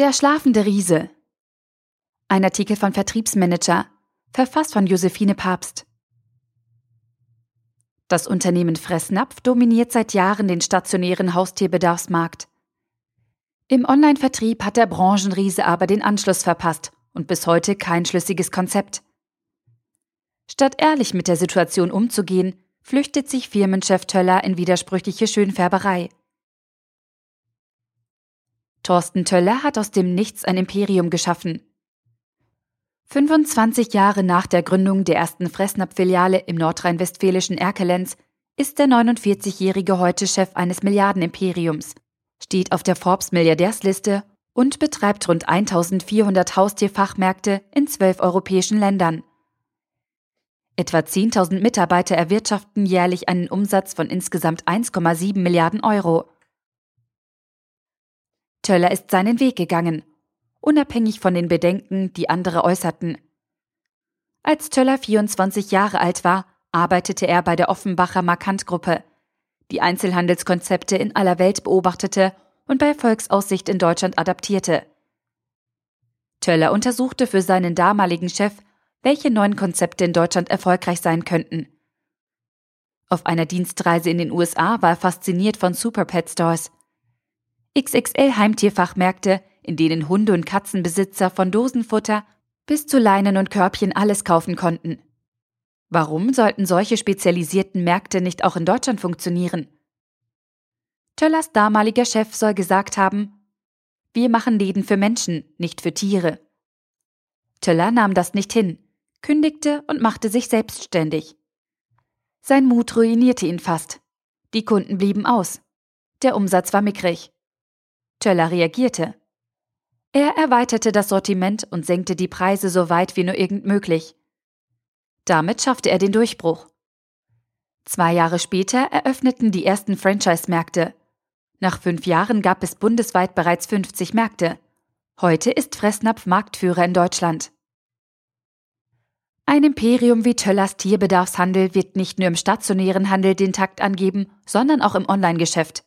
Der schlafende Riese. Ein Artikel von Vertriebsmanager, verfasst von Josephine Papst. Das Unternehmen Fressnapf dominiert seit Jahren den stationären Haustierbedarfsmarkt. Im Online-Vertrieb hat der Branchenriese aber den Anschluss verpasst und bis heute kein schlüssiges Konzept. Statt ehrlich mit der Situation umzugehen, flüchtet sich Firmenchef Töller in widersprüchliche Schönfärberei. Thorsten Töller hat aus dem Nichts ein Imperium geschaffen. 25 Jahre nach der Gründung der ersten Fressnapf-Filiale im nordrhein-westfälischen Erkelenz ist der 49-Jährige heute Chef eines Milliardenimperiums, steht auf der Forbes-Milliardärsliste und betreibt rund 1400 Haustierfachmärkte in zwölf europäischen Ländern. Etwa 10.000 Mitarbeiter erwirtschaften jährlich einen Umsatz von insgesamt 1,7 Milliarden Euro. Töller ist seinen Weg gegangen, unabhängig von den Bedenken, die andere äußerten. Als Töller 24 Jahre alt war, arbeitete er bei der Offenbacher Markant-Gruppe, die Einzelhandelskonzepte in aller Welt beobachtete und bei Volksaussicht in Deutschland adaptierte. Töller untersuchte für seinen damaligen Chef, welche neuen Konzepte in Deutschland erfolgreich sein könnten. Auf einer Dienstreise in den USA war er fasziniert von Super Pet Stores. XXL Heimtierfachmärkte, in denen Hunde- und Katzenbesitzer von Dosenfutter bis zu Leinen und Körbchen alles kaufen konnten. Warum sollten solche spezialisierten Märkte nicht auch in Deutschland funktionieren? Töllers damaliger Chef soll gesagt haben, wir machen Läden für Menschen, nicht für Tiere. Töller nahm das nicht hin, kündigte und machte sich selbstständig. Sein Mut ruinierte ihn fast. Die Kunden blieben aus. Der Umsatz war mickrig. Töller reagierte. Er erweiterte das Sortiment und senkte die Preise so weit wie nur irgend möglich. Damit schaffte er den Durchbruch. Zwei Jahre später eröffneten die ersten Franchise-Märkte. Nach fünf Jahren gab es bundesweit bereits 50 Märkte. Heute ist Fressnapf Marktführer in Deutschland. Ein Imperium wie Töllers Tierbedarfshandel wird nicht nur im stationären Handel den Takt angeben, sondern auch im Online-Geschäft.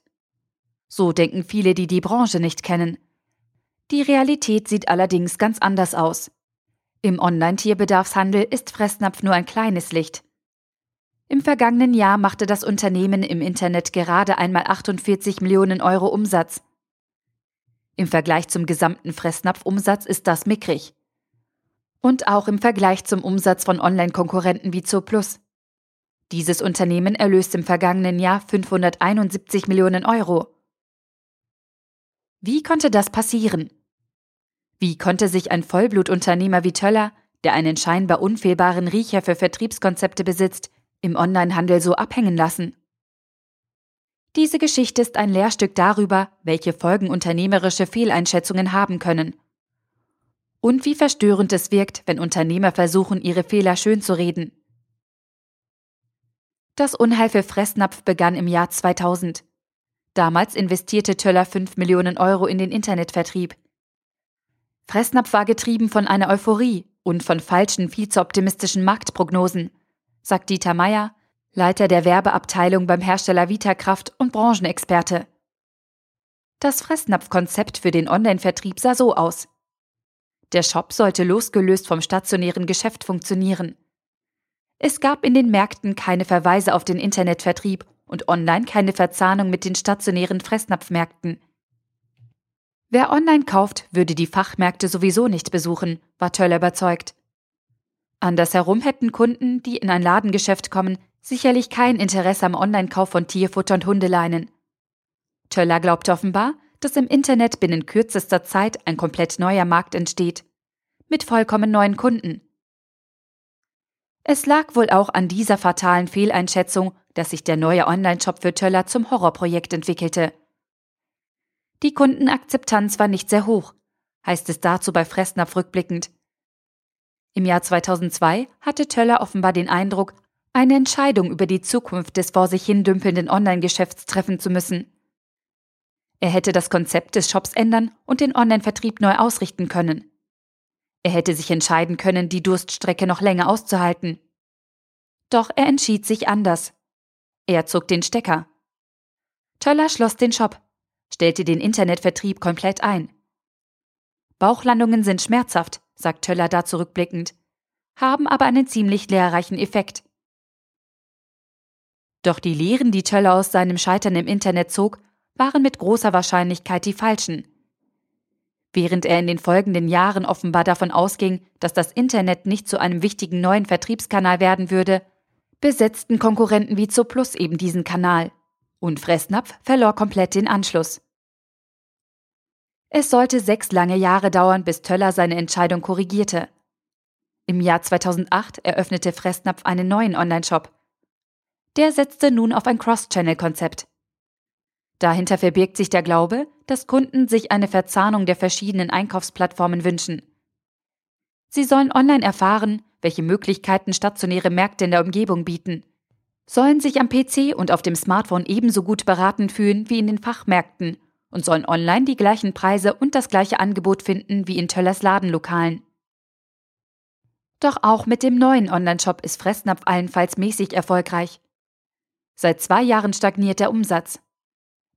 So denken viele, die die Branche nicht kennen. Die Realität sieht allerdings ganz anders aus. Im Online-Tierbedarfshandel ist Fressnapf nur ein kleines Licht. Im vergangenen Jahr machte das Unternehmen im Internet gerade einmal 48 Millionen Euro Umsatz. Im Vergleich zum gesamten Fressnapf-Umsatz ist das mickrig. Und auch im Vergleich zum Umsatz von Online-Konkurrenten wie Zooplus. Dieses Unternehmen erlöst im vergangenen Jahr 571 Millionen Euro. Wie konnte das passieren? Wie konnte sich ein Vollblutunternehmer wie Töller, der einen scheinbar unfehlbaren Riecher für Vertriebskonzepte besitzt, im Onlinehandel so abhängen lassen? Diese Geschichte ist ein Lehrstück darüber, welche Folgen unternehmerische Fehleinschätzungen haben können. Und wie verstörend es wirkt, wenn Unternehmer versuchen, ihre Fehler schön zu reden. Das Unheil für Fressnapf begann im Jahr 2000. Damals investierte Töller 5 Millionen Euro in den Internetvertrieb. Fressnapf war getrieben von einer Euphorie und von falschen, viel zu optimistischen Marktprognosen, sagt Dieter Meyer, Leiter der Werbeabteilung beim Hersteller Vitakraft und Branchenexperte. Das Fressnapf-Konzept für den Online-Vertrieb sah so aus. Der Shop sollte losgelöst vom stationären Geschäft funktionieren. Es gab in den Märkten keine Verweise auf den Internetvertrieb und online keine Verzahnung mit den stationären Fressnapfmärkten. Wer online kauft, würde die Fachmärkte sowieso nicht besuchen, war Töller überzeugt. Andersherum hätten Kunden, die in ein Ladengeschäft kommen, sicherlich kein Interesse am Online-Kauf von Tierfutter und Hundeleinen. Töller glaubt offenbar, dass im Internet binnen kürzester Zeit ein komplett neuer Markt entsteht. Mit vollkommen neuen Kunden. Es lag wohl auch an dieser fatalen Fehleinschätzung, dass sich der neue Online-Shop für Töller zum Horrorprojekt entwickelte. Die Kundenakzeptanz war nicht sehr hoch, heißt es dazu bei Fressnapf rückblickend. Im Jahr 2002 hatte Töller offenbar den Eindruck, eine Entscheidung über die Zukunft des vor sich hin dümpelnden Online-Geschäfts treffen zu müssen. Er hätte das Konzept des Shops ändern und den Online-Vertrieb neu ausrichten können. Er hätte sich entscheiden können, die Durststrecke noch länger auszuhalten. Doch er entschied sich anders. Er zog den Stecker. Töller schloss den Shop stellte den Internetvertrieb komplett ein. Bauchlandungen sind schmerzhaft, sagt Töller da zurückblickend, haben aber einen ziemlich lehrreichen Effekt. Doch die Lehren, die Töller aus seinem Scheitern im Internet zog, waren mit großer Wahrscheinlichkeit die falschen. Während er in den folgenden Jahren offenbar davon ausging, dass das Internet nicht zu einem wichtigen neuen Vertriebskanal werden würde, besetzten Konkurrenten wie Zooplus eben diesen Kanal. Und Fressnapf verlor komplett den Anschluss. Es sollte sechs lange Jahre dauern, bis Töller seine Entscheidung korrigierte. Im Jahr 2008 eröffnete Fressnapf einen neuen Onlineshop. Der setzte nun auf ein Cross-Channel-Konzept. Dahinter verbirgt sich der Glaube, dass Kunden sich eine Verzahnung der verschiedenen Einkaufsplattformen wünschen. Sie sollen online erfahren, welche Möglichkeiten stationäre Märkte in der Umgebung bieten, sollen sich am PC und auf dem Smartphone ebenso gut beraten fühlen wie in den Fachmärkten und sollen online die gleichen Preise und das gleiche Angebot finden wie in Töllers Ladenlokalen. Doch auch mit dem neuen Onlineshop ist Fressnapf allenfalls mäßig erfolgreich. Seit zwei Jahren stagniert der Umsatz.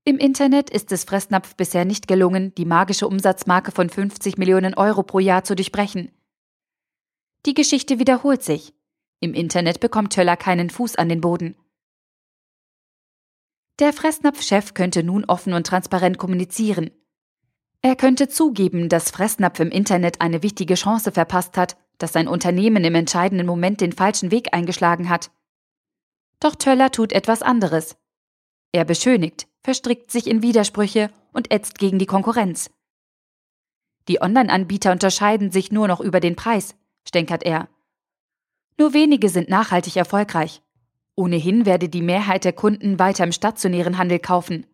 Im Internet ist es Fressnapf bisher nicht gelungen, die magische Umsatzmarke von 50 Millionen Euro pro Jahr zu durchbrechen. Die Geschichte wiederholt sich. Im Internet bekommt Töller keinen Fuß an den Boden. Der Fressnapf-Chef könnte nun offen und transparent kommunizieren. Er könnte zugeben, dass Fressnapf im Internet eine wichtige Chance verpasst hat, dass sein Unternehmen im entscheidenden Moment den falschen Weg eingeschlagen hat. Doch Töller tut etwas anderes. Er beschönigt, verstrickt sich in Widersprüche und ätzt gegen die Konkurrenz. Die Online-Anbieter unterscheiden sich nur noch über den Preis, stänkert er. Nur wenige sind nachhaltig erfolgreich. Ohnehin werde die Mehrheit der Kunden weiter im stationären Handel kaufen.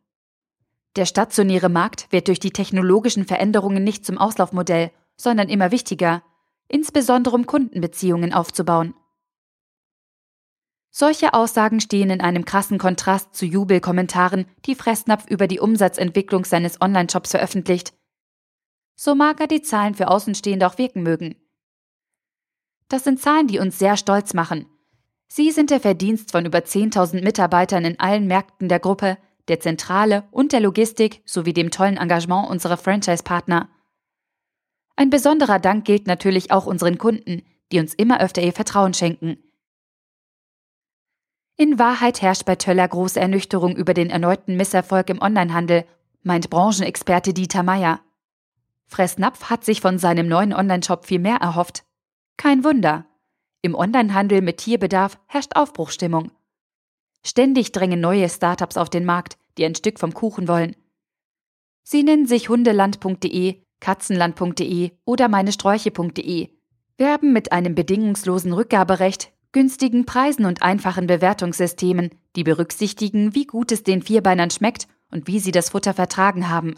Der stationäre Markt wird durch die technologischen Veränderungen nicht zum Auslaufmodell, sondern immer wichtiger, insbesondere um Kundenbeziehungen aufzubauen. Solche Aussagen stehen in einem krassen Kontrast zu Jubelkommentaren, die Fressnapf über die Umsatzentwicklung seines Online-Shops veröffentlicht. So mager die Zahlen für Außenstehende auch wirken mögen. Das sind Zahlen, die uns sehr stolz machen. Sie sind der Verdienst von über 10.000 Mitarbeitern in allen Märkten der Gruppe, der Zentrale und der Logistik sowie dem tollen Engagement unserer Franchise-Partner. Ein besonderer Dank gilt natürlich auch unseren Kunden, die uns immer öfter ihr Vertrauen schenken. In Wahrheit herrscht bei Töller große Ernüchterung über den erneuten Misserfolg im Onlinehandel, meint Branchenexperte Dieter Meyer. Fressnapf hat sich von seinem neuen Onlineshop viel mehr erhofft. Kein Wunder. Im Onlinehandel mit Tierbedarf herrscht Aufbruchstimmung. Ständig drängen neue Startups auf den Markt, die ein Stück vom Kuchen wollen. Sie nennen sich hundeland.de, katzenland.de oder meinesträuche.de, werben mit einem bedingungslosen Rückgaberecht, günstigen Preisen und einfachen Bewertungssystemen, die berücksichtigen, wie gut es den Vierbeinern schmeckt und wie sie das Futter vertragen haben.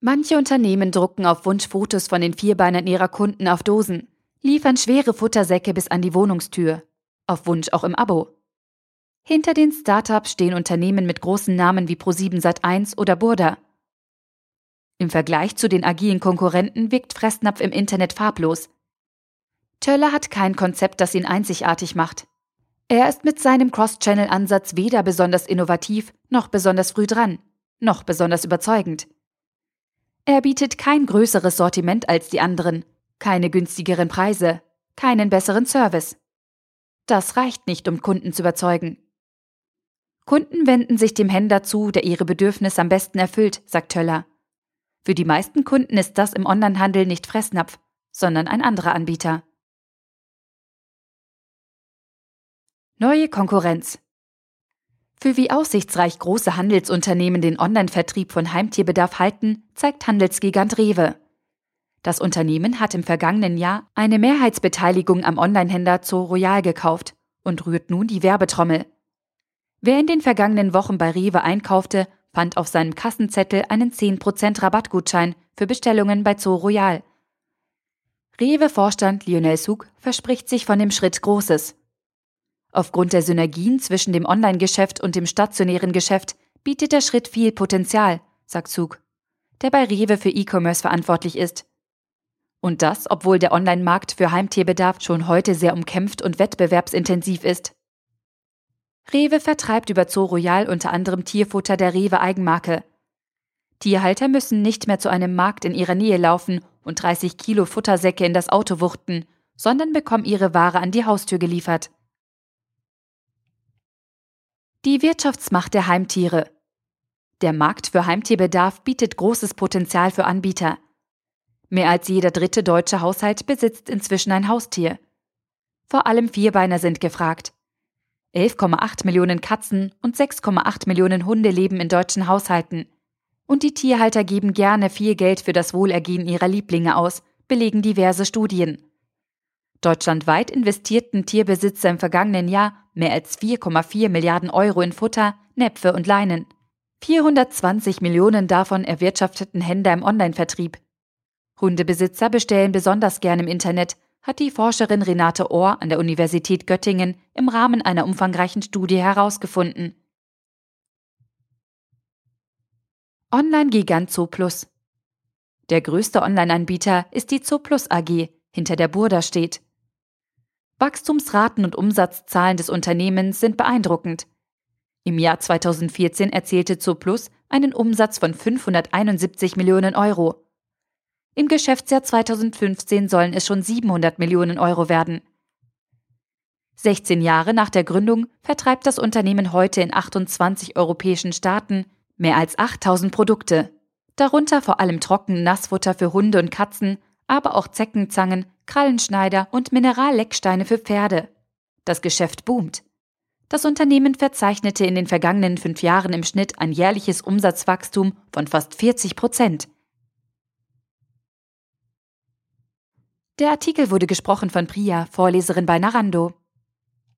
Manche Unternehmen drucken auf Wunsch Fotos von den Vierbeinern ihrer Kunden auf Dosen, liefern schwere Futtersäcke bis an die Wohnungstür, auf Wunsch auch im Abo. Hinter den Startups stehen Unternehmen mit großen Namen wie Pro7 Sat1 oder Burda. Im Vergleich zu den agilen Konkurrenten wirkt Fressnapf im Internet farblos, Töller hat kein Konzept, das ihn einzigartig macht. Er ist mit seinem Cross-Channel-Ansatz weder besonders innovativ, noch besonders früh dran, noch besonders überzeugend. Er bietet kein größeres Sortiment als die anderen, keine günstigeren Preise, keinen besseren Service. Das reicht nicht, um Kunden zu überzeugen. Kunden wenden sich dem Händler zu, der ihre Bedürfnisse am besten erfüllt, sagt Töller. Für die meisten Kunden ist das im Onlinehandel nicht Fressnapf, sondern ein anderer Anbieter. Neue Konkurrenz. Für wie aussichtsreich große Handelsunternehmen den Online-Vertrieb von Heimtierbedarf halten, zeigt Handelsgigant Rewe. Das Unternehmen hat im vergangenen Jahr eine Mehrheitsbeteiligung am Online-Händler Zoo Royal gekauft und rührt nun die Werbetrommel. Wer in den vergangenen Wochen bei Rewe einkaufte, fand auf seinem Kassenzettel einen 10% Rabattgutschein für Bestellungen bei Zoo Royal. Rewe-Vorstand Lionel Sug verspricht sich von dem Schritt Großes. Aufgrund der Synergien zwischen dem Online-Geschäft und dem stationären Geschäft bietet der Schritt viel Potenzial, sagt Zug, der bei Rewe für E-Commerce verantwortlich ist. Und das, obwohl der Online-Markt für Heimtierbedarf schon heute sehr umkämpft und wettbewerbsintensiv ist. Rewe vertreibt über Zoo Royal unter anderem Tierfutter der Rewe Eigenmarke. Tierhalter müssen nicht mehr zu einem Markt in ihrer Nähe laufen und 30 Kilo Futtersäcke in das Auto wuchten, sondern bekommen ihre Ware an die Haustür geliefert. Die Wirtschaftsmacht der Heimtiere. Der Markt für Heimtierbedarf bietet großes Potenzial für Anbieter. Mehr als jeder dritte deutsche Haushalt besitzt inzwischen ein Haustier. Vor allem Vierbeiner sind gefragt. 11,8 Millionen Katzen und 6,8 Millionen Hunde leben in deutschen Haushalten. Und die Tierhalter geben gerne viel Geld für das Wohlergehen ihrer Lieblinge aus, belegen diverse Studien. Deutschlandweit investierten Tierbesitzer im vergangenen Jahr mehr als 4,4 Milliarden Euro in Futter, Näpfe und Leinen. 420 Millionen davon erwirtschafteten Händler im Onlinevertrieb. Hundebesitzer bestellen besonders gern im Internet, hat die Forscherin Renate Ohr an der Universität Göttingen im Rahmen einer umfangreichen Studie herausgefunden. Online-Gigant Zooplus. Der größte Online-Anbieter ist die Zooplus AG, hinter der Burda steht. Wachstumsraten und Umsatzzahlen des Unternehmens sind beeindruckend. Im Jahr 2014 erzielte Zooplus einen Umsatz von 571 Millionen Euro. Im Geschäftsjahr 2015 sollen es schon 700 Millionen Euro werden. 16 Jahre nach der Gründung vertreibt das Unternehmen heute in 28 europäischen Staaten mehr als 8000 Produkte, darunter vor allem Trocken-Nassfutter für Hunde und Katzen, aber auch Zeckenzangen, Krallenschneider und Minerallecksteine für Pferde. Das Geschäft boomt. Das Unternehmen verzeichnete in den vergangenen fünf Jahren im Schnitt ein jährliches Umsatzwachstum von fast 40 Prozent. Der Artikel wurde gesprochen von Priya, Vorleserin bei Narando.